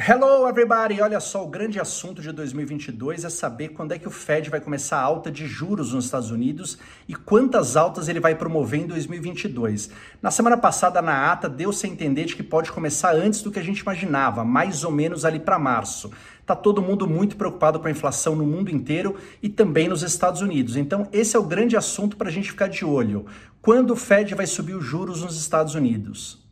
Hello everybody! Olha só, o grande assunto de 2022 é saber quando é que o Fed vai começar a alta de juros nos Estados Unidos e quantas altas ele vai promover em 2022. Na semana passada, na ata, deu-se a entender de que pode começar antes do que a gente imaginava, mais ou menos ali para março. Tá todo mundo muito preocupado com a inflação no mundo inteiro e também nos Estados Unidos. Então, esse é o grande assunto para a gente ficar de olho. Quando o Fed vai subir os juros nos Estados Unidos?